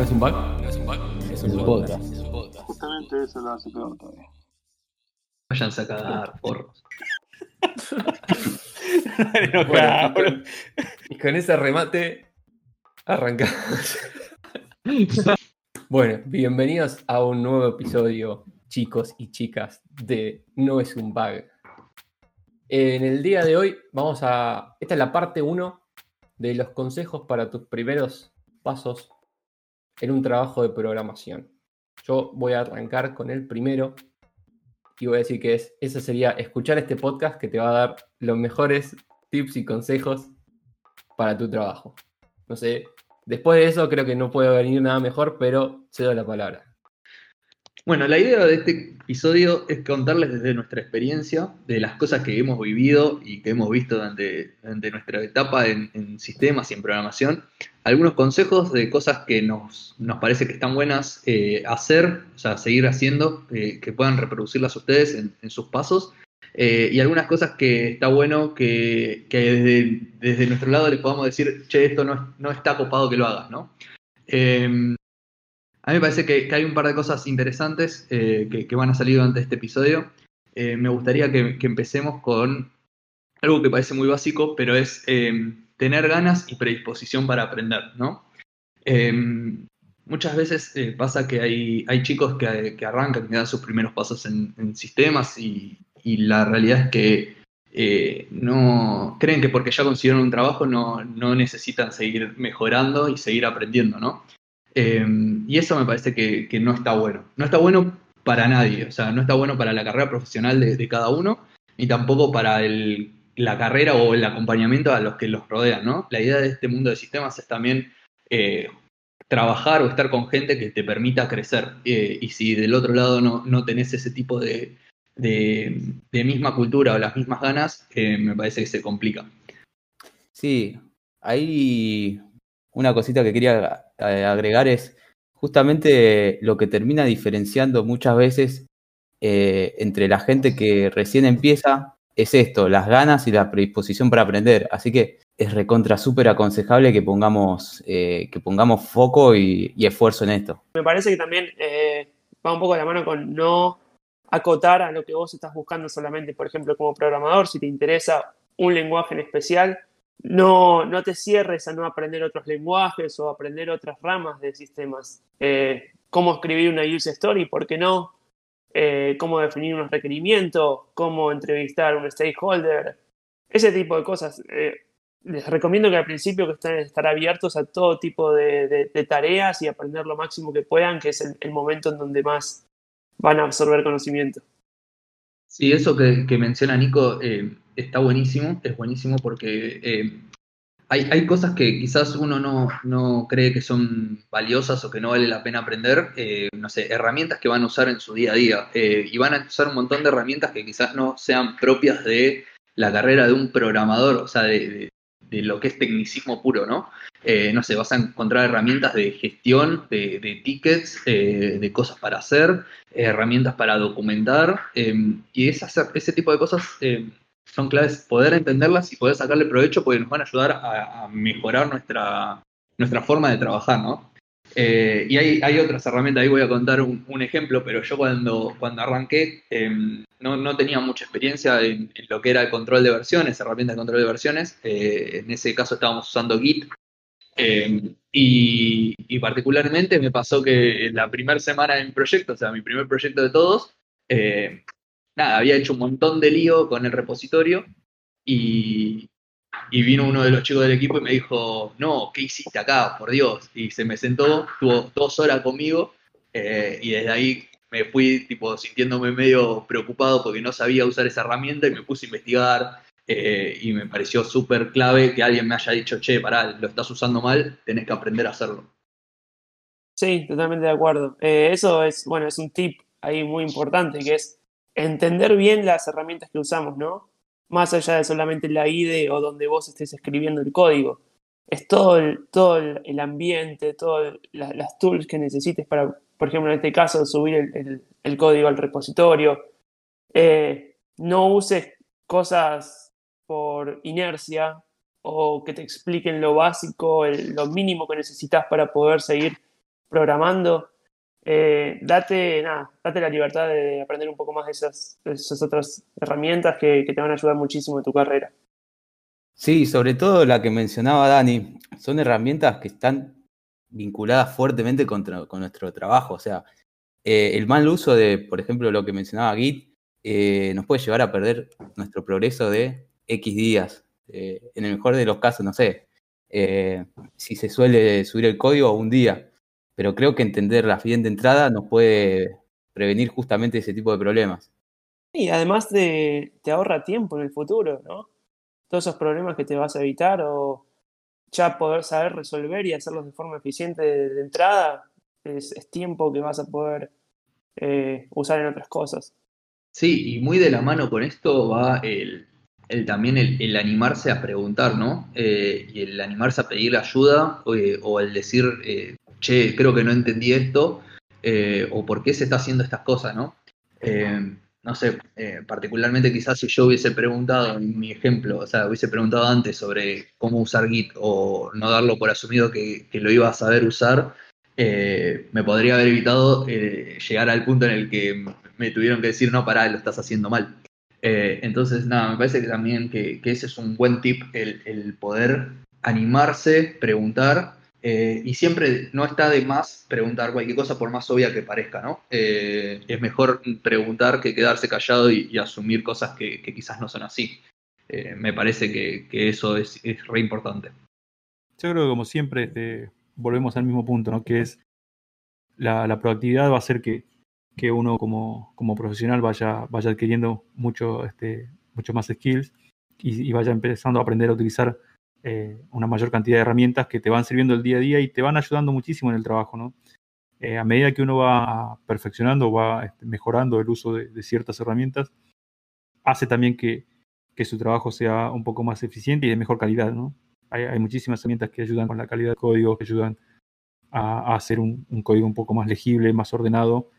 ¿No es un bug? ¿No es un bug? Es un podcast. Justamente eso lo hace peor todavía. Vayan a cagar, porros. Bueno, y con- y con ese remate arrancamos. bueno, bienvenidos a un nuevo episodio, chicos y chicas, de No es un bug. En el día de hoy vamos a... Esta es la parte 1 de los consejos para tus primeros pasos en un trabajo de programación. Yo voy a arrancar con el primero y voy a decir que es, ese sería escuchar este podcast que te va a dar los mejores tips y consejos para tu trabajo. No sé, después de eso creo que no puede venir nada mejor, pero cedo la palabra. Bueno, la idea de este episodio es contarles desde nuestra experiencia, de las cosas que hemos vivido y que hemos visto durante, nuestra etapa en, sistemas y en programación, algunos consejos de cosas que nos, nos parece que están buenas eh, hacer, o sea, seguir haciendo, eh, que puedan reproducirlas ustedes en, sus pasos, eh, y algunas cosas que está bueno que, que desde, desde nuestro lado les podamos decir, che, esto no, no está copado que lo hagas, ¿no? A mí me parece que, hay un par de cosas interesantes eh, que, van a salir durante este episodio. Eh, me gustaría que, empecemos con algo que parece muy básico, pero es eh, tener ganas y predisposición para aprender, ¿no? Eh, muchas veces eh, pasa que hay, chicos que, arrancan, que dan sus primeros pasos en, sistemas y, la realidad es que no creen que porque ya consiguieron un trabajo no, no necesitan seguir mejorando y seguir aprendiendo, ¿no? Eh, y eso me parece que, que no está bueno. No está bueno para nadie, o sea, no está bueno para la carrera profesional de, de cada uno, ni tampoco para el, la carrera o el acompañamiento a los que los rodean, ¿no? La idea de este mundo de sistemas es también eh, trabajar o estar con gente que te permita crecer. Eh, y si del otro lado no, no tenés ese tipo de, de, de misma cultura o las mismas ganas, eh, me parece que se complica. Sí, ahí una cosita que quería eh, agregar es justamente lo que termina diferenciando muchas veces eh, entre la gente que recién empieza es esto, las ganas y la predisposición para aprender. Así que es recontra súper aconsejable que pongamos, eh, que pongamos foco y, esfuerzo en esto. Me parece que también eh, va un poco de la mano con no acotar a lo que vos estás buscando solamente, por ejemplo, como programador, si te interesa un lenguaje en especial, no, no te cierres a no aprender otros lenguajes o aprender otras ramas de sistemas. Eh, cómo escribir una user story, ¿por qué no? Eh, cómo definir unos requerimientos, cómo entrevistar a un stakeholder, ese tipo de cosas. Eh, les recomiendo que al principio que estén estar abiertos a todo tipo de, tareas y aprender lo máximo que puedan, que es el, momento en donde más van a absorber conocimiento. Sí, eso que, menciona Nico está buenísimo, es buenísimo porque eh, hay, hay, cosas que quizás uno no, no, cree que son valiosas o que no vale la pena aprender, eh, no sé, herramientas que van a usar en su día a día eh, y van a usar un montón de herramientas que quizás no sean propias de la carrera de un programador, o sea, de, de, lo que es tecnicismo puro, ¿no? No sé, vas a encontrar herramientas de gestión, de, tickets, de cosas para hacer, herramientas para documentar, y esas, ese tipo de cosas son claves poder entenderlas y poder sacarle provecho porque nos van a ayudar a, mejorar nuestra, nuestra forma de trabajar, ¿no? Eh, y hay, hay, otras herramientas, ahí voy a contar un, ejemplo, pero yo cuando, cuando arranqué eh, no, no, tenía mucha experiencia en, lo que era el control de versiones, herramientas de control de versiones. Eh, en ese caso estábamos usando Git. Eh, y, y, particularmente me pasó que la primera semana en proyecto, o sea, mi primer proyecto de todos, eh, había hecho un montón de lío con el repositorio y, y vino uno de los chicos del equipo y me dijo, no, ¿qué hiciste acá? Por Dios. Y se me sentó, estuvo dos horas conmigo eh, y desde ahí me fui tipo sintiéndome medio preocupado porque no sabía usar esa herramienta y me puse a investigar eh, y me pareció súper clave que alguien me haya dicho, che, pará, lo estás usando mal, tenés que aprender a hacerlo. Sí, totalmente de acuerdo. Eh, eso es, bueno, es un tip ahí muy importante que es entender bien las herramientas que usamos, ¿no? más allá de solamente la IDE o donde vos estés escribiendo el código. Es todo el, todo el ambiente, todas la, las tools que necesites para, por ejemplo, en este caso, subir el, el, código al repositorio. Eh, no uses cosas por inercia o que te expliquen lo básico, lo mínimo que necesitas para poder seguir programando. Eh, date, nada, date la libertad de aprender un poco más de esas, esas otras herramientas que, te van a ayudar muchísimo en tu carrera. Sí, sobre todo la que mencionaba Dani, son herramientas que están vinculadas fuertemente con, con nuestro trabajo. O sea, eh, el mal uso de, por ejemplo, lo que mencionaba Git, eh, nos puede llevar a perder nuestro progreso de X días. En el mejor de los casos, no sé, si se suele subir el código un día. Pero creo que entenderlas bien de entrada nos puede prevenir justamente ese tipo de problemas. Y además de, te ahorra tiempo en el futuro, ¿no? Todos esos problemas que te vas a evitar o ya poder saber resolver y hacerlos de forma eficiente de, de entrada es, es tiempo que vas a poder eh, usar en otras cosas. Sí, y muy de la mano con esto va el, el también el, el animarse a preguntar, ¿no? Eh, y el animarse a pedir ayuda eh, o el decir, eh, che, creo que no entendí esto, eh, o por qué se está haciendo estas cosas, ¿no? Eh, no sé, eh, particularmente quizás si yo hubiese preguntado, en mi ejemplo, o sea, hubiese preguntado antes sobre cómo usar Git o no darlo por asumido que, que lo iba a saber usar, me podría haber evitado llegar al punto en el que me tuvieron que decir, no, pará, lo estás haciendo mal. Entonces, nada, me parece que también que, que ese es un buen tip, el, el poder animarse, preguntar, eh, y siempre no está de más preguntar cualquier cosa por más obvia que parezca, ¿no? Eh, es mejor preguntar que quedarse callado y, asumir cosas que, quizás no son así. Eh, me parece que, eso es, re importante. Yo creo que como siempre eh, volvemos al mismo punto, ¿no? Que es la, la proactividad va a hacer que, que uno como, como profesional vaya, vaya adquiriendo mucho, este, mucho más skills y vaya empezando a aprender a utilizar eh, una mayor cantidad de herramientas que te van sirviendo el día a día y te van ayudando muchísimo en el trabajo, ¿no? Eh, a medida que uno va perfeccionando, va este, mejorando el uso de, ciertas herramientas, hace también que, que su trabajo sea un poco más eficiente y de mejor calidad, ¿no? Hay, hay muchísimas herramientas que ayudan con la calidad del código, que ayudan a, a hacer un, un, código un poco más legible, más ordenado,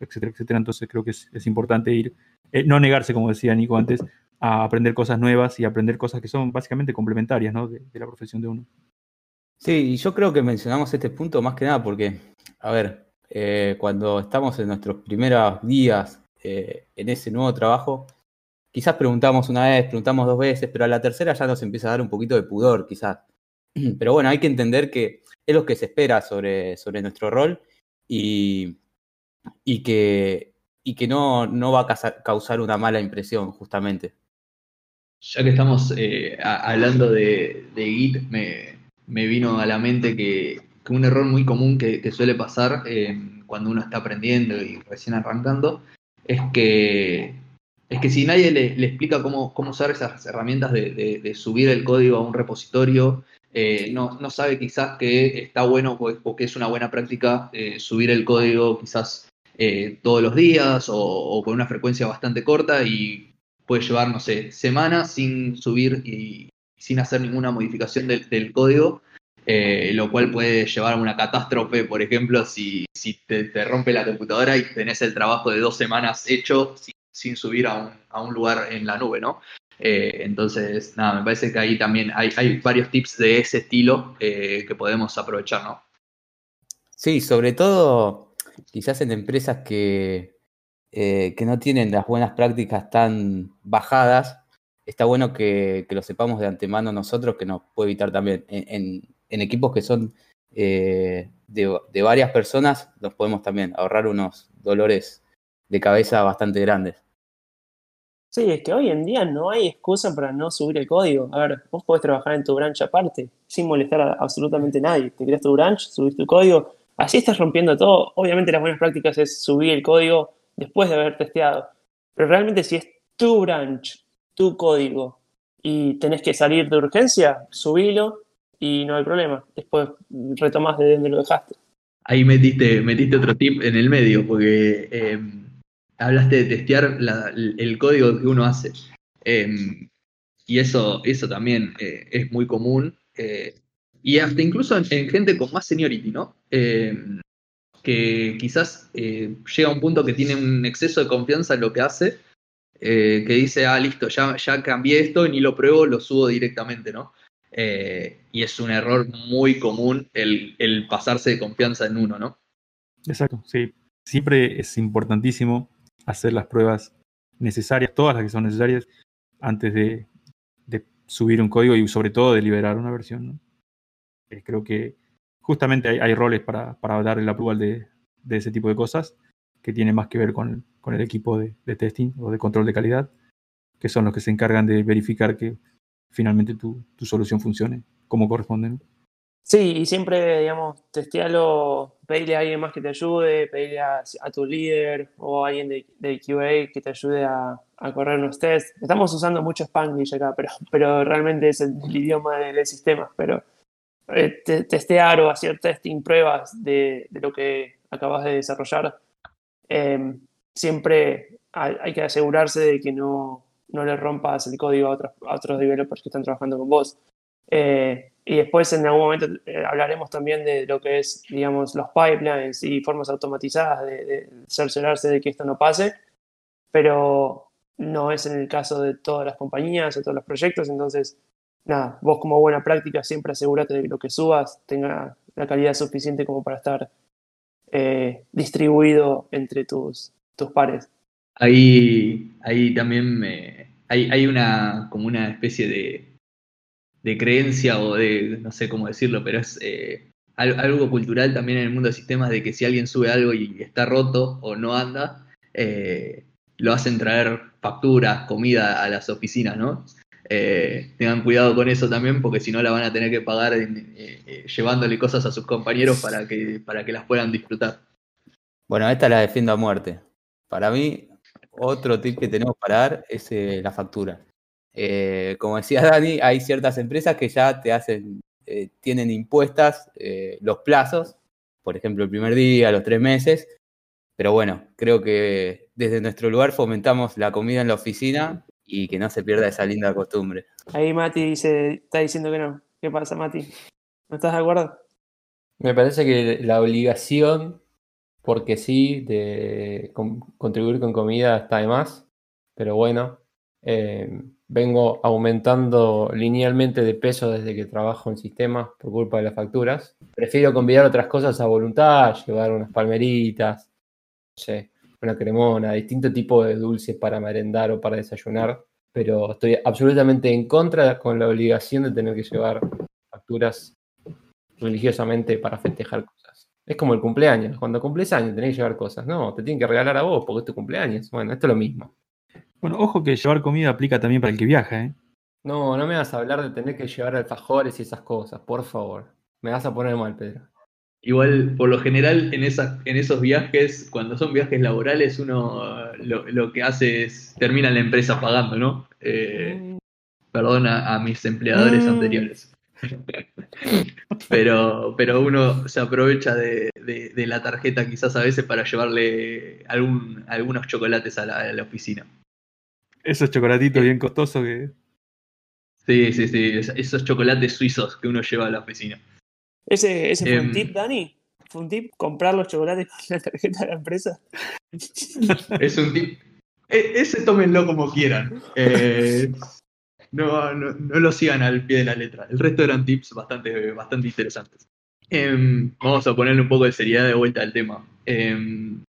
etcétera, etcétera. Entonces creo que es, es importante ir, eh, no negarse, como decía Nico antes, a aprender cosas nuevas y aprender cosas que son básicamente complementarias ¿no? de, la profesión de uno. Sí, y yo creo que mencionamos este punto más que nada porque, a ver, eh, cuando estamos en nuestros primeros días eh, en ese nuevo trabajo, quizás preguntamos una vez, preguntamos dos veces, pero a la tercera ya nos empieza a dar un poquito de pudor, quizás. Pero bueno, hay que entender que es lo que se espera sobre, sobre nuestro rol y, y que, y que no, no va a causar una mala impresión, justamente. Ya que estamos eh, hablando de, de Git, me, me, vino a la mente que, que un error muy común que, que suele pasar eh, cuando uno está aprendiendo y recién arrancando es que, es que si nadie le, le explica cómo, cómo, usar esas herramientas de, de, de, subir el código a un repositorio, eh, no, no, sabe quizás que está bueno o, o que es una buena práctica subir el código quizás todos los días o, o con una frecuencia bastante corta y puede llevar, no sé, semanas sin subir y sin hacer ninguna modificación del, código, eh, lo cual puede llevar a una catástrofe, por ejemplo, si, si te, rompe la computadora y tenés el trabajo de dos semanas hecho sin, sin subir a un, a un, lugar en la nube, ¿no? Eh, entonces, nada, me parece que ahí también hay, hay varios tips de ese estilo eh, que podemos aprovechar, ¿no? Sí, sobre todo quizás en empresas que, eh, que no tienen las buenas prácticas tan bajadas, está bueno que, que, lo sepamos de antemano nosotros, que nos puede evitar también. En, equipos que son eh, de, de, varias personas, nos podemos también ahorrar unos dolores de cabeza bastante grandes. Sí, es que hoy en día no hay excusa para no subir el código. A ver, vos podés trabajar en tu branch aparte, sin molestar a absolutamente nadie. Te creas tu branch, subís tu código, así estás rompiendo todo. Obviamente las buenas prácticas es subir el código después de haber testeado. Pero realmente si es tu branch, tu código, y tenés que salir de urgencia, subilo y no hay problema. Después retomás de donde lo dejaste. Ahí metiste, metiste otro tip en el medio, porque eh, hablaste de testear el código que uno hace. Eh, y eso, eso también eh, es muy común. eh, y hasta incluso en, en, gente con más seniority, ¿no? Que quizás eh, llega a un punto que tiene un exceso de confianza en lo que hace, eh, que dice, ah, listo, ya, ya cambié esto y ni lo pruebo, lo subo directamente, ¿no? Eh, y es un error muy común el, el pasarse de confianza en uno, ¿no? Exacto, sí. Siempre es importantísimo hacer las pruebas necesarias, todas las que son necesarias, antes de, de subir un código y sobre todo de liberar una versión. ¿no? Creo que justamente hay, hay roles para, para, dar el approval de, de, ese tipo de cosas que tienen más que ver con, con el equipo de, de, testing o de control de calidad, que son los que se encargan de verificar que finalmente tu, tu solución funcione como corresponde. Sí, y siempre, digamos, testealo, pedirle a alguien más que te ayude, pedirle a, a tu líder o a alguien de, de, QA que te ayude a, a, correr unos tests. Estamos usando mucho Spanglish acá, pero, pero realmente es el, el idioma del sistema. Pero eh, te, testear o hacer testing, pruebas de, de lo que acabas de desarrollar, eh, siempre hay, hay, que asegurarse de que no, no le rompas el código a otros, a otros developers que están trabajando con vos. Eh, y después en algún momento eh, hablaremos también de lo que es, digamos, los pipelines y formas automatizadas de, de, cerciorarse de que esto no pase, pero no es en el caso de todas las compañías o todos los proyectos, entonces, nada, vos como buena práctica siempre asegúrate de que lo que subas tenga la calidad suficiente como para estar eh, distribuido entre tus, tus pares. Ahí, ahí también me, hay, hay una, como una especie de de creencia o de, no sé cómo decirlo, pero es eh, algo cultural también en el mundo de sistemas de que si alguien sube algo y está roto o no anda, eh, lo hacen traer facturas, comida a las oficinas, ¿no? Eh, tengan cuidado con eso también porque si no la van a tener que pagar en, eh, llevándole cosas a sus compañeros para que, para que las puedan disfrutar. Bueno, esta la defiendo a muerte. Para mí, otro tip que tenemos para dar es la factura. Eh, como decía Dani, hay ciertas empresas que ya te hacen, eh, tienen impuestas eh, los plazos, por ejemplo, el primer día, los tres meses, pero bueno, creo que desde nuestro lugar fomentamos la comida en la oficina y que no se pierda esa linda costumbre. Ahí Mati dice, está diciendo que no. ¿Qué pasa, Mati? ¿No estás de acuerdo? Me parece que la obligación, porque sí, de con, contribuir con comida está de más, pero bueno, eh, vengo aumentando linealmente de peso desde que trabajo en sistemas por culpa de las facturas. Prefiero convidar otras cosas a voluntad, llevar unas palmeritas, no sé, una cremona, distinto tipo de dulces para merendar o para desayunar, pero estoy absolutamente en contra con la obligación de tener que llevar facturas religiosamente para festejar cosas. Es como el cumpleaños, cuando cumples años tenés que llevar cosas, no, te tienen que regalar a vos porque es tu cumpleaños. Bueno, esto es lo mismo. Bueno, ojo que llevar comida aplica también para el que viaja, ¿eh? No, no me vas a hablar de tener que llevar alfajores y esas cosas, por favor. Me vas a poner mal, Pedro. Igual, por lo general, en, esas, en esos viajes, cuando son viajes laborales, uno lo, lo que hace es termina la empresa pagando, ¿no? Eh, mm. Perdona a mis empleadores mm. anteriores. pero, pero uno se aprovecha de, de, de, la tarjeta quizás a veces para llevarle algún, algunos chocolates a la, a la oficina. Esos chocolatitos bien costosos que. Sí, sí, sí. Esos chocolates suizos que uno lleva a la oficina. ¿Ese, ese fue eh, un tip, Dani? ¿Fue un tip comprar los chocolates con la tarjeta de la empresa? es un tip. E ese tómenlo como quieran. Eh, no, no, no, lo sigan al pie de la letra. El resto eran tips bastante, bastante interesantes. Eh, vamos a ponerle un poco de seriedad de vuelta al tema. Em,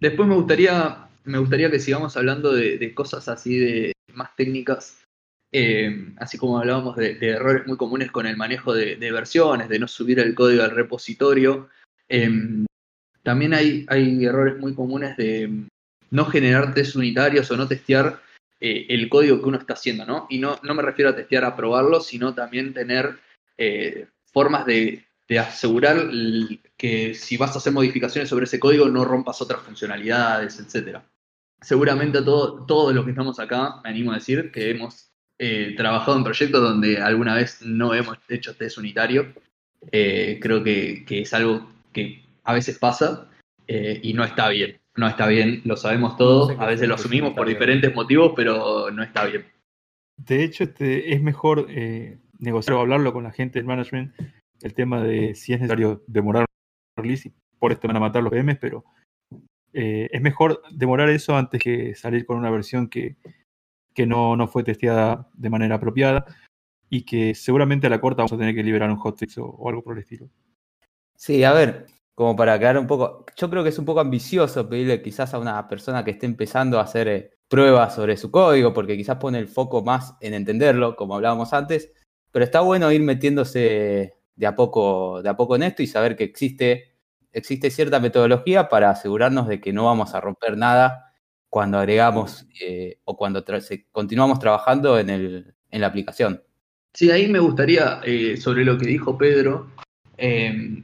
después me gustaría me gustaría que sigamos hablando de, de cosas así de más técnicas, eh, así como hablábamos de, errores muy comunes con el manejo de, versiones, de no subir el código al repositorio. Eh, también hay, errores muy comunes de no generar test unitarios o no testear eh, el código que uno está haciendo, ¿no? Y no, me refiero a testear a probarlo, sino también tener eh, formas de, asegurar que si vas a hacer modificaciones sobre ese código no rompas otras funcionalidades, etcétera seguramente todo, todos los que estamos acá, me animo a decir, que hemos eh, trabajado en proyectos donde alguna vez no hemos hecho test unitario. Eh, creo que, que, es algo que a veces pasa eh, y no está bien. No está bien, lo sabemos todos, no sé a veces lo asumimos por bien. diferentes motivos, pero no está bien. De hecho, este, es mejor eh, negociar o hablarlo con la gente del management, el tema de si es necesario demorar un release, y por esto van a matar los PMs, pero eh, es mejor demorar eso antes que salir con una versión que, que no, no, fue testeada de manera apropiada. y que seguramente a la corta vamos a tener que liberar un hotfix o, o algo por el estilo. Sí, a ver, como para quedar un poco, yo creo que es un poco ambicioso pedirle quizás a una persona que esté empezando a hacer eh, pruebas sobre su código, porque quizás pone el foco más en entenderlo, como hablábamos antes, pero está bueno ir metiéndose de a poco, de a poco en esto y saber que existe, existe cierta metodología para asegurarnos de que no vamos a romper nada cuando agregamos eh, o cuando tra- continuamos trabajando en, el, en la aplicación. Sí, ahí me gustaría, eh, sobre lo que dijo Pedro, eh,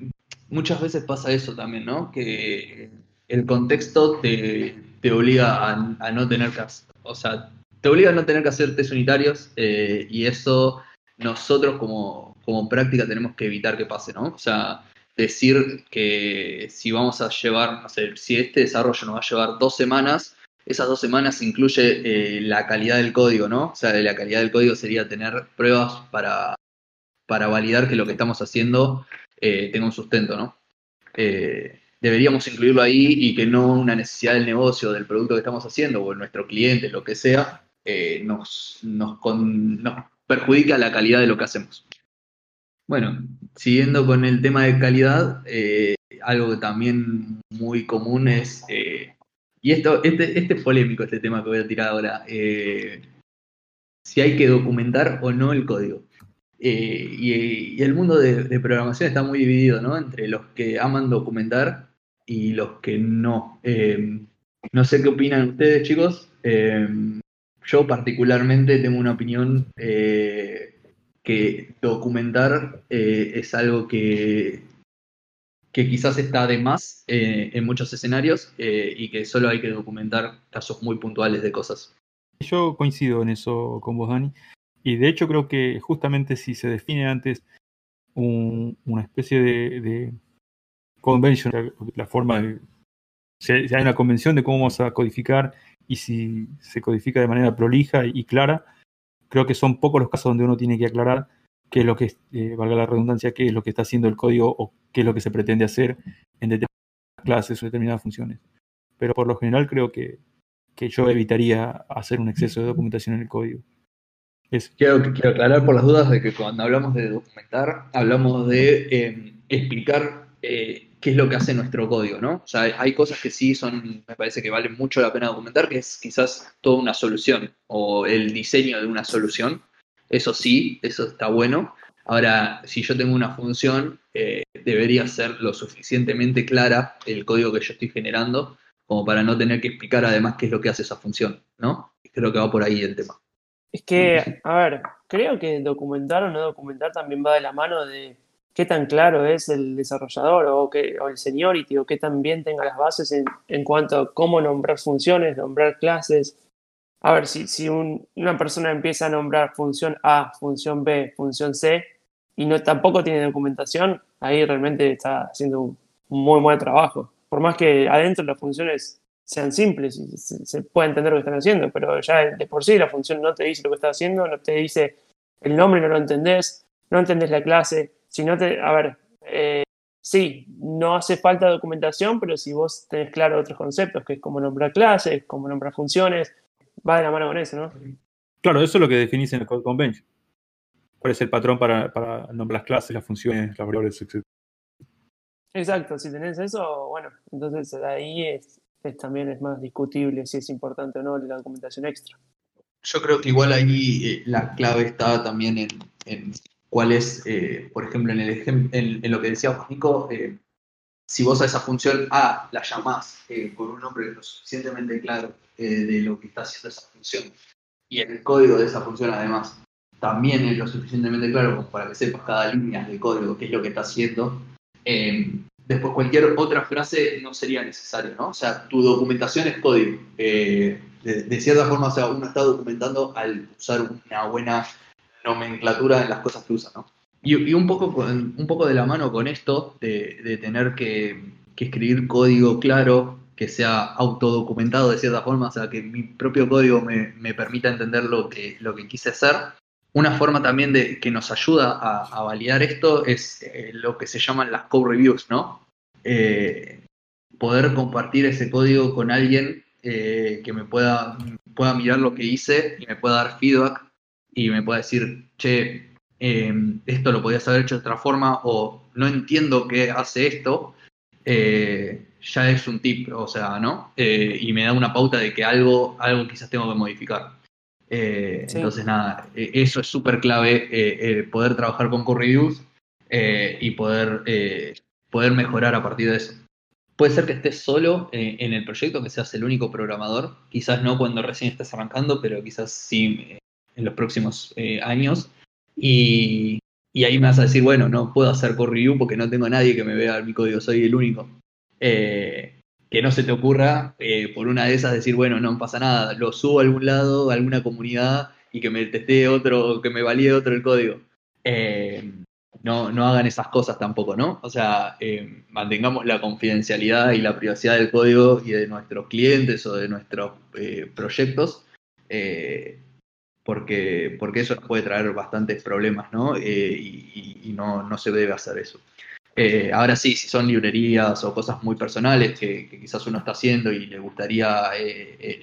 muchas veces pasa eso también, ¿no? Que el contexto te, te obliga a, no tener que o sea, te obliga a no tener que hacer test unitarios eh, y eso nosotros como, como práctica tenemos que evitar que pase, ¿no? O sea, decir que si vamos a llevar, no sé, si este desarrollo nos va a llevar dos semanas, esas dos semanas incluye eh, la calidad del código, ¿no? O sea, la calidad del código sería tener pruebas para, para validar que lo que estamos haciendo eh, tenga un sustento, ¿no? Eh, deberíamos incluirlo ahí y que no una necesidad del negocio, del producto que estamos haciendo o de nuestro cliente, lo que sea, nos, nos, con- nos perjudica la calidad de lo que hacemos. Bueno, siguiendo con el tema de calidad, algo que también muy común es, y esto, este, este es polémico este tema que voy a tirar ahora, eh, si hay que documentar o no el código. Eh, y, el mundo de, programación está muy dividido, ¿no? Entre los que aman documentar y los que no. Eh, no sé qué opinan ustedes, chicos. Yo particularmente tengo una opinión que documentar es algo que, que quizás está de más eh, en muchos escenarios eh, y que solo hay que documentar casos muy puntuales de cosas. Yo coincido en eso con vos, Dani. Y de hecho creo que justamente si se define antes un- una especie de, de convention, la- forma de... Si hay una convención de cómo vamos a codificar y si se codifica de manera prolija y clara, creo que son pocos los casos donde uno tiene que aclarar qué es lo que, eh, valga la redundancia, qué es lo que está haciendo el código o qué es lo que se pretende hacer en determinadas clases o determinadas funciones. Pero por lo general creo que, que yo evitaría hacer un exceso de documentación en el código. Quiero, aclarar por las dudas de que cuando hablamos de documentar, hablamos de eh, explicar eh, qué es lo que hace nuestro código, ¿no? O sea, hay cosas que sí son, me parece que valen mucho la pena documentar, que es quizás toda una solución o el diseño de una solución. Eso sí, eso está bueno. Ahora, si yo tengo una función, eh, debería ser lo suficientemente clara el código que yo estoy generando como para no tener que explicar además qué es lo que hace esa función, ¿no? Creo que va por ahí el tema. Es que, a ver, creo que documentar o no documentar también va de la mano de qué tan claro es el desarrollador o, qué, o el seniority o qué tan bien tenga las bases en, en cuanto a cómo nombrar funciones, nombrar clases. A ver, si, si un- una persona empieza a nombrar función A, función B, función C y no tampoco tiene documentación, ahí realmente está haciendo un muy buen trabajo. Por más que adentro las funciones sean simples y se, se pueda entender lo que están haciendo, pero ya de por sí la función no te dice lo que está haciendo, no te dice el nombre, no lo entendés, no entendés la clase, si no te, a ver, eh, sí, no hace falta documentación, pero si vos tenés claro otros conceptos, que es cómo nombrar clases, cómo nombrar funciones, va de la mano con eso, ¿no? claro, eso es lo que definís en el Code Convention. ¿Cuál es el patrón para, para nombrar las clases, las funciones, las variables, etc.? Exacto, si tenés eso, bueno, entonces ahí es, es- también es más discutible si es importante o no la documentación extra. Yo creo que igual ahí eh, la clave está también en, en cuál es, eh, por ejemplo, en, el ejem- en, en lo que decía vos, Nico, eh, si vos a esa función A la llamás eh, con un nombre lo suficientemente claro eh, de lo que está haciendo esa función y el código de esa función además también es lo suficientemente claro para que sepas cada línea del código qué es lo que está haciendo, eh, después cualquier otra frase no sería necesario, ¿no? O sea, tu documentación es código. De, de cierta forma, o sea, uno está documentando al usar una buena nomenclatura en las cosas que usa, ¿no? Y, un, poco con- un poco de la mano con esto, de, tener que, escribir código claro, que sea autodocumentado de cierta forma, o sea, que mi propio código me, me permita entender lo que, lo que quise hacer. Una forma también de que nos ayuda a, validar esto es eh, lo que se llaman las code reviews, ¿no? Eh, poder compartir ese código con alguien eh, que me pueda, pueda mirar lo que hice y me pueda dar feedback y me pueda decir, che, eh, esto lo podías haber hecho de otra forma o no entiendo qué hace esto, eh, ya es un tip, o sea, ¿no? Eh, y me da una pauta de que algo, algo quizás tengo que modificar. Eh, Sí. Entonces, nada, eh, eso es súper clave, poder trabajar con eh, y poder, poder mejorar a partir de eso. Puede ser que estés solo en el proyecto, que seas el único programador, quizás no cuando recién estés arrancando, pero quizás sí en los próximos años. Y, ahí me vas a decir, bueno, no puedo hacer core review porque no tengo a nadie que me vea mi código, soy el único. Eh, que no se te ocurra eh, por una de esas decir, bueno, no pasa nada, lo subo a algún lado, a alguna comunidad y que me testee otro, que me valide otro el código. Eh, no, no hagan esas cosas tampoco, ¿no? O sea, mantengamos la confidencialidad y la privacidad del código y de nuestros clientes o de nuestros proyectos, porque, porque eso nos puede traer bastantes problemas, ¿no? Eh, y y- no, no se debe hacer eso. Eh, ahora sí, si son librerías o cosas muy personales que, quizás uno está haciendo y le gustaría eh, eh,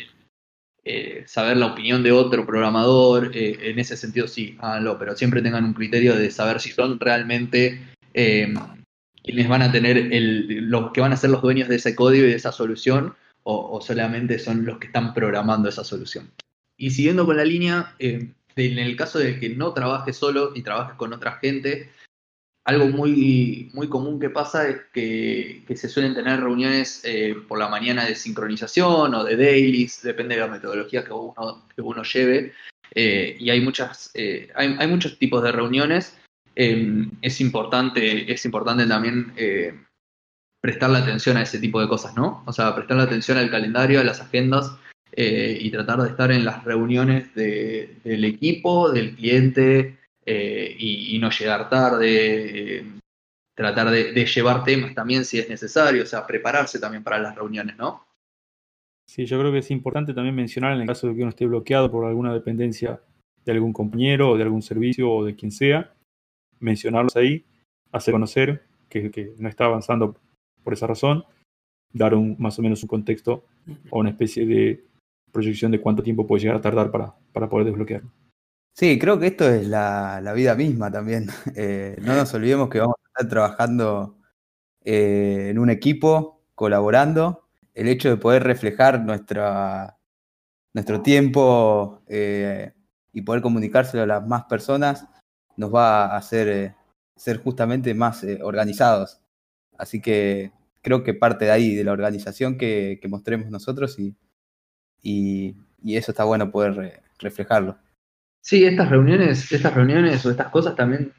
eh, saber la opinión de otro programador, eh, en ese sentido sí, háganlo, pero siempre tengan un criterio de saber si son realmente quienes van a tener el, los que van a ser los dueños de ese código y de esa solución, o solamente son los que están programando esa solución. Y siguiendo con la línea, eh, en el caso de que no trabajes solo y trabajes con otra gente, algo muy, muy común que pasa es que, se suelen tener reuniones eh, por la mañana de sincronización o de dailies, depende de la metodología que uno, que uno lleve. eh, y hay, muchas, eh, hay, hay muchos tipos de reuniones. Eh, es, importante, es importante también prestarle atención a ese tipo de cosas, ¿no? O sea, prestarle atención al calendario, a las agendas eh, y tratar de estar en las reuniones de- del equipo, del cliente, eh, y, no llegar tarde, eh, tratar de, de llevar temas también si es necesario, o sea, prepararse también para las reuniones, ¿no? Sí, yo creo que es importante también mencionar en el caso de que uno esté bloqueado por alguna dependencia de algún compañero o de algún servicio o de quien sea, mencionarlos ahí, hacer conocer que, que no está avanzando por esa razón, dar un, más o menos un contexto o una especie de proyección de cuánto tiempo puede llegar a tardar para, para poder desbloquearlo. Sí, creo que esto es la, la vida misma también. Eh, no nos olvidemos que vamos a estar trabajando eh, en un equipo, colaborando. El hecho de poder reflejar nuestra, nuestro tiempo eh, y poder comunicárselo a las más personas nos va a hacer ser justamente más organizados. Así que creo que parte de ahí, de la organización que, que mostremos nosotros y, y, y eso está bueno poder reflejarlo. Sí, estas reuniones, estas reuniones o estas cosas también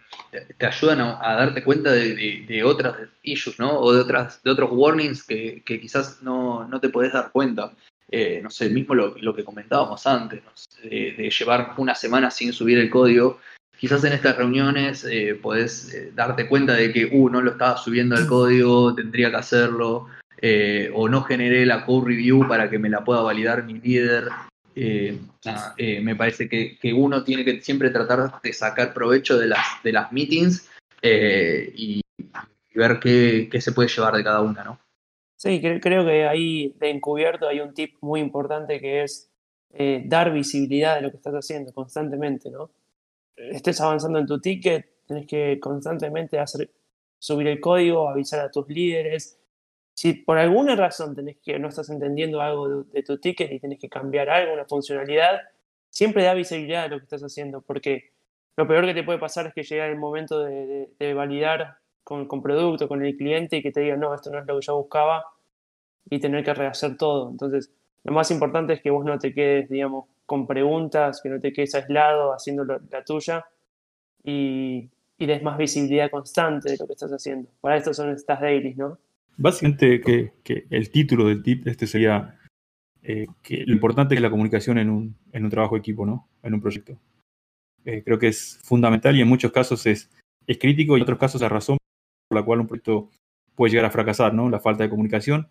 te, ayudan a, darte cuenta de, de- otras issues, ¿no? O de otras, de otros warnings que, que quizás no, no te podés dar cuenta. Eh, no sé, mismo lo, lo que comentábamos antes, ¿no? de, de llevar una semana sin subir el código. Quizás en estas reuniones eh, podés eh, darte cuenta de que, uh, no lo estaba subiendo el código, tendría que hacerlo, eh, o no generé la code review para que me la pueda validar mi líder. Eh, eh, me parece que, que uno tiene que siempre tratar de sacar provecho de las, de las meetings y, y ver qué, qué se puede llevar de cada una, ¿no? Sí, cre- creo que ahí de encubierto hay un tip muy importante que es dar visibilidad de lo que estás haciendo constantemente, ¿no? Estés avanzando en tu ticket, tenés que constantemente hacer, subir el código, avisar a tus líderes. Si por alguna razón que no estás entendiendo algo de, tu ticket y tenés que cambiar algo, una funcionalidad, siempre da visibilidad de lo que estás haciendo, porque lo peor que te puede pasar es que llega el momento de, validar con, con producto, con el cliente y que te diga, no, esto no es lo que yo buscaba y tener que rehacer todo. Entonces, lo más importante es que vos no te quedes, digamos, con preguntas, que no te quedes aislado haciendo lo- la tuya y, y des más visibilidad constante de lo que estás haciendo. Para esto son estas dailies, ¿no? Básicamente que, el título del tip este sería eh, que lo importante es la comunicación en un, en un trabajo de equipo, ¿no? En un proyecto. Eh, creo que es fundamental y en muchos casos es, es crítico y en otros casos la razón por la cual un proyecto puede llegar a fracasar, ¿no? La falta de comunicación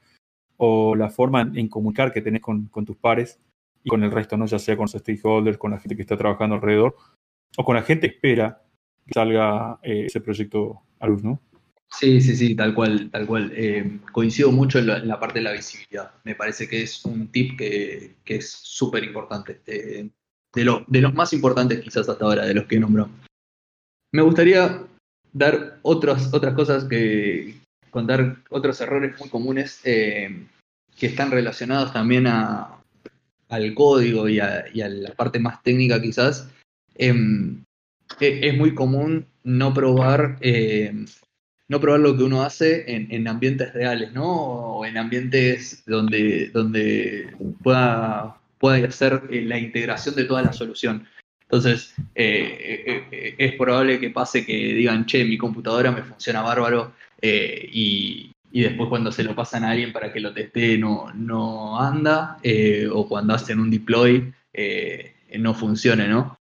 o la forma en comunicar que tenés con, con tus pares y con el resto, ¿no? Ya sea con los stakeholders, con la gente que está trabajando alrededor o con la gente que espera que salga eh, ese proyecto a luz, ¿no? Sí, sí, sí, tal cual, tal cual. Eh, coincido mucho en la, en la parte de la visibilidad. Me parece que es un tip que, es súper importante. Eh, de, lo- de los más importantes quizás hasta ahora, de los que nombramos. me gustaría dar otros, otras cosas que contar otros errores muy comunes eh, que están relacionados también a, al código y a, y a la parte más técnica quizás. Em, e- es muy común no probar, eh, no probar lo que uno hace en, en ambientes reales, ¿no? O en ambientes donde, donde pueda, pueda hacer eh, la integración de toda la solución. Entonces, eh, eh, es probable que pase que digan, che, mi computadora me funciona bárbaro y, y después cuando se lo pasan a alguien para que lo teste no, no anda, o cuando hacen un deploy no funcione, ¿no?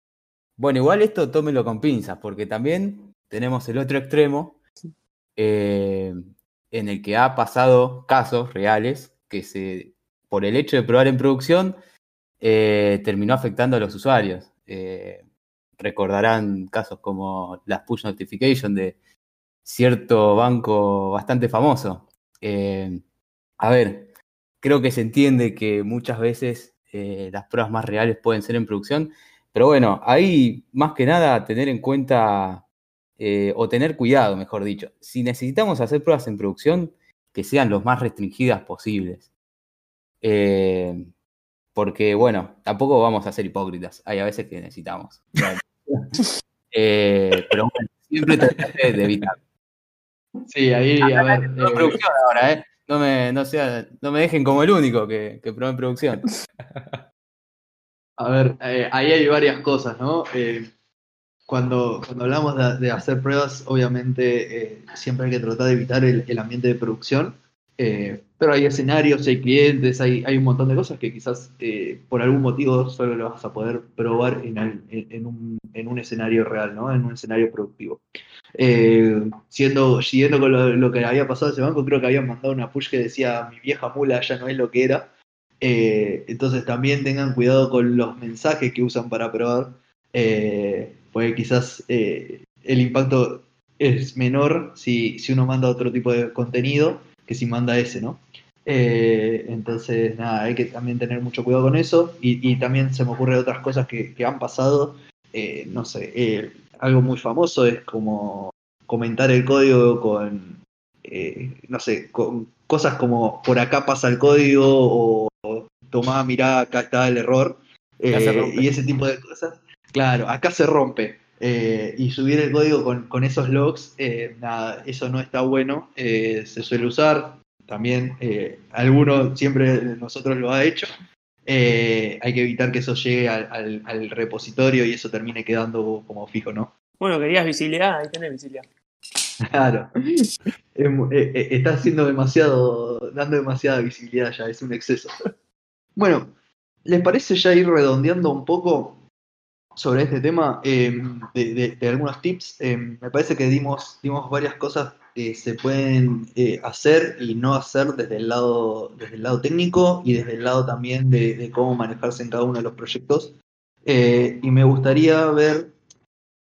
Bueno, igual esto tómelo con pinzas, porque también tenemos el otro extremo eh, en el que ha pasado casos reales que se, por el hecho de probar en producción, eh, terminó afectando a los usuarios. Eh, recordarán casos como las push notification de cierto banco bastante famoso. A ver, creo que se entiende que muchas veces las pruebas más reales pueden ser en producción, pero bueno, ahí más que nada tener en cuenta eh, o tener cuidado, mejor dicho. Si necesitamos hacer pruebas en producción, que sean lo más restringidas posibles. Eh, porque, bueno, tampoco vamos a ser hipócritas. Hay a veces que necesitamos. Eh, pero bueno, siempre trataré de evitar. Sí, ahí, a ver. No producción ahora, ¿eh? No me, no sea, no me dejen como el único que, que en producción. A ver, ahí hay varias cosas, ¿no? Cuando, cuando hablamos de, hacer pruebas, obviamente eh, siempre hay que tratar de evitar el, ambiente de producción, eh, pero hay escenarios, hay clientes, hay, hay un montón de cosas que quizás eh, por algún motivo solo lo vas a poder probar en, en- un, en un escenario real, ¿no? En un escenario productivo. Siendo, siguiendo con lo, lo que había pasado a ese banco, creo que habían mandado una push que decía mi vieja mula ya no es lo que era. Entonces también tengan cuidado con los mensajes que usan para probar, porque quizás eh, el impacto es menor si, si uno manda otro tipo de contenido que si manda ese, ¿no? Eh, entonces, nada, hay que también tener mucho cuidado con eso y, y también se me ocurren otras cosas que, que han pasado, eh, no sé, eh, algo muy famoso es como comentar el código con, eh, no sé, con cosas como por acá pasa el código o, tomá, mirá, acá está el error eh, y ese tipo de cosas. Claro, acá se rompe. eh, y subir el código con, con esos logs, eh, nada, eso no está bueno. eh, se suele usar. También, alguno siempre de nosotros lo ha hecho. Hay que evitar que eso llegue al, al- al repositorio y eso termine quedando como fijo, ¿no? Bueno, querías visibilidad, ahí tenés visibilidad. Claro. Está haciendo demasiado, dando demasiada visibilidad ya, es un exceso. Bueno, ¿les parece ya ir redondeando un poco sobre este tema eh, de, algunos tips? Eh, me parece que dimos, dimos varias cosas que se pueden eh, hacer y no hacer desde el lado, desde el lado técnico y desde el lado también de, cómo manejarse en cada uno de los proyectos. Eh, y me gustaría ver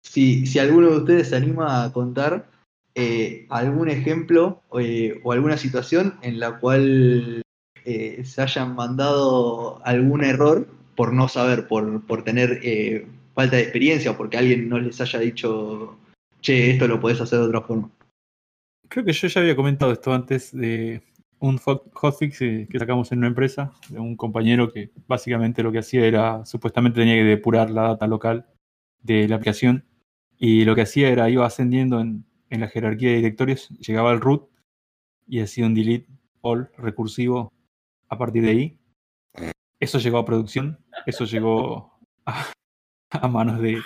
si, si alguno de ustedes se anima a contar eh, algún ejemplo o alguna situación en la cual se hayan mandado algún error por no saber, por, por tener falta de experiencia o porque alguien no les haya dicho, che, esto lo podés hacer de otra forma. Creo que yo ya había comentado esto antes de un hot- hotfix eh, que sacamos en una empresa, de un compañero que básicamente lo que hacía era, supuestamente tenía que depurar la data local de la aplicación y lo que hacía era iba ascendiendo en, en la jerarquía de directorios, llegaba al root y hacía un delete all recursivo a partir de ahí. Eso llegó a producción, eso llegó a, a manos de,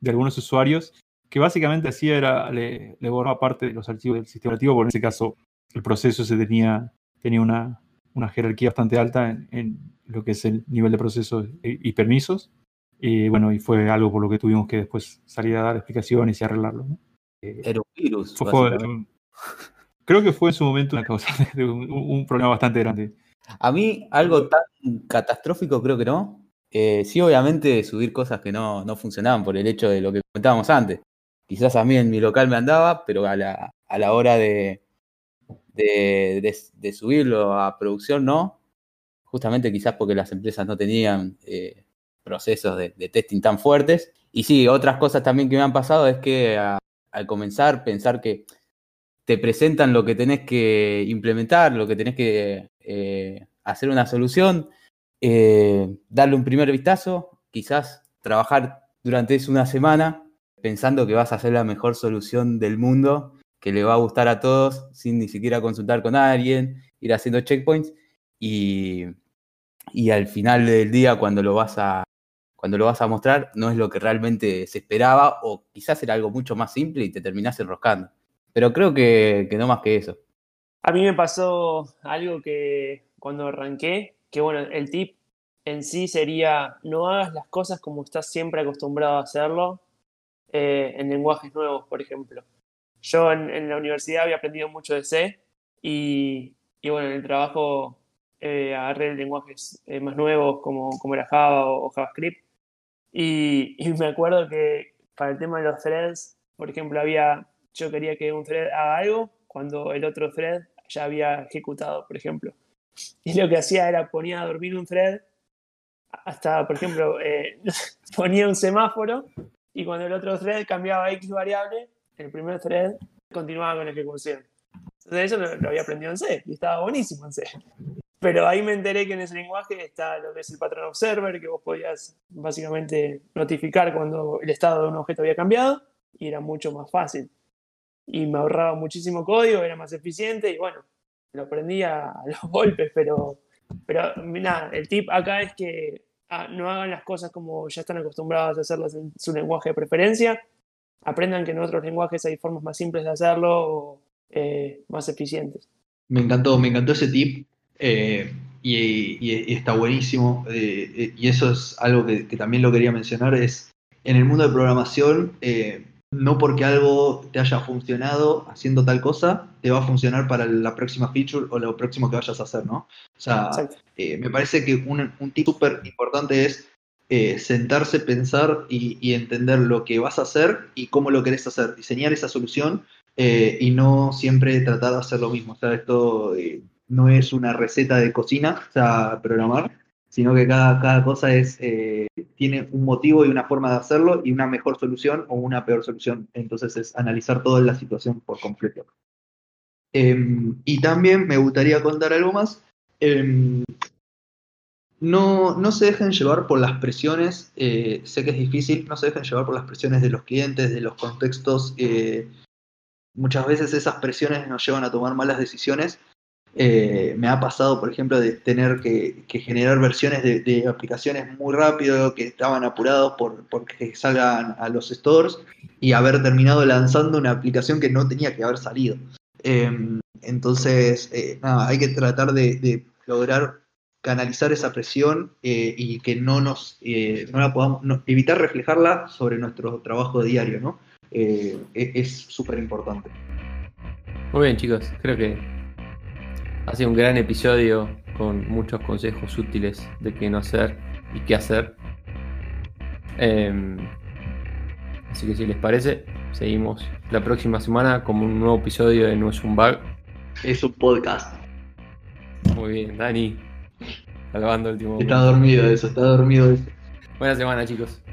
de algunos usuarios que básicamente hacía era, le, le borraba parte de los archivos del sistema operativo, porque en ese caso el proceso se tenía, tenía una, una jerarquía bastante alta en, en lo que es el nivel de procesos y, y permisos. Y bueno, y fue algo por lo que tuvimos que después salir a dar explicaciones y arreglarlo. ¿no? Eh, Era un virus. fue- fue- básicamente. creo que fue en su momento una causa de un, un problema bastante grande. A mí, algo tan catastrófico creo que no. Eh, sí, obviamente, subir cosas que no, no funcionaban por el hecho de lo que comentábamos antes. Quizás a mí en mi local me andaba, pero a la, a la hora de, de, subirlo a producción no. Justamente quizás porque las empresas no tenían eh, procesos de, testing tan fuertes. Y sí, otras cosas también que me han pasado es que al comenzar, pensar que te presentan lo que tenés que implementar, lo que tenés que eh, hacer una solución, eh, darle un primer vistazo, quizás trabajar durante una semana pensando que vas a hacer la mejor solución del mundo, que le va a gustar a todos sin ni siquiera consultar con alguien, ir haciendo checkpoints y, y al final del día cuando lo vas a cuando lo vas a mostrar no es lo que realmente se esperaba o quizás era algo mucho más simple y te terminás enroscando. Pero creo que, que no más que eso. A mí me pasó algo que cuando arranqué, que bueno, el tip en sí sería no hagas las cosas como estás siempre acostumbrado a hacerlo eh, en lenguajes nuevos, por ejemplo. Yo en, la universidad había aprendido mucho de C y, y bueno, en el trabajo eh, agarré lenguajes eh, más nuevos como, como era Java o, o JavaScript y, y, me acuerdo que para el tema de los threads, por ejemplo, había, yo quería que un thread haga algo cuando el otro thread ya había ejecutado, por ejemplo. Y lo que hacía era ponía a dormir un thread, hasta, por ejemplo, eh, ponía un semáforo y cuando el otro thread cambiaba X variable, el primer thread continuaba con la ejecución. Entonces eso lo, lo había aprendido en C y estaba buenísimo en C. Pero ahí me enteré que en ese lenguaje está lo que es el patrón observer, que vos podías básicamente notificar cuando el estado de un objeto había cambiado y era mucho más fácil. Y me ahorraba muchísimo código, era más eficiente y bueno, lo aprendí a los golpes, pero, pero nada, el tip acá es que ah, no hagan las cosas como ya están acostumbrados a hacerlas en su lenguaje de preferencia, aprendan que en otros lenguajes hay formas más simples de hacerlo eh, más eficientes. Me encantó, me encantó ese tip eh, y, está buenísimo. Eh, y eso es algo que, también lo quería mencionar, es en el mundo de programación, no porque algo te haya funcionado haciendo tal cosa, te va a funcionar para la próxima feature o lo próximo que vayas a hacer, ¿no? O sea, me parece que un, un tip súper importante es sentarse, pensar y, y, entender lo que vas a hacer y cómo lo querés hacer, diseñar esa solución y no siempre tratar de hacer lo mismo. O sea, esto no es una receta de cocina, o sea, programar, sino que cada, cada cosa es, eh, tiene un motivo y una forma de hacerlo y una mejor solución o una peor solución. Entonces es analizar toda la situación por completo. Eh, y también me gustaría contar algo más. Eh, no, no, se dejen llevar por las presiones, eh, sé que es difícil, no se dejen llevar por las presiones de los clientes, de los contextos. Eh, muchas veces esas presiones nos llevan a tomar malas decisiones eh, me ha pasado, por ejemplo, de tener que, generar versiones de, aplicaciones muy rápido, que estaban apurados por, por que salgan a los stores y haber terminado lanzando una aplicación que no tenía que haber salido. Eh, entonces, eh, hay que tratar de, lograr canalizar esa presión eh, y que no nos, no la podamos, evitar reflejarla sobre nuestro trabajo diario, ¿no? es súper importante. Muy bien, chicos, creo que ha sido un gran episodio con muchos consejos útiles de qué no hacer y qué hacer. Eh, así que si les parece, seguimos la próxima semana con un nuevo episodio de No es un bug. Es un podcast. Muy bien, Dani. Salvando el último. Está dormido eso, está dormido eso. Buena semana, chicos.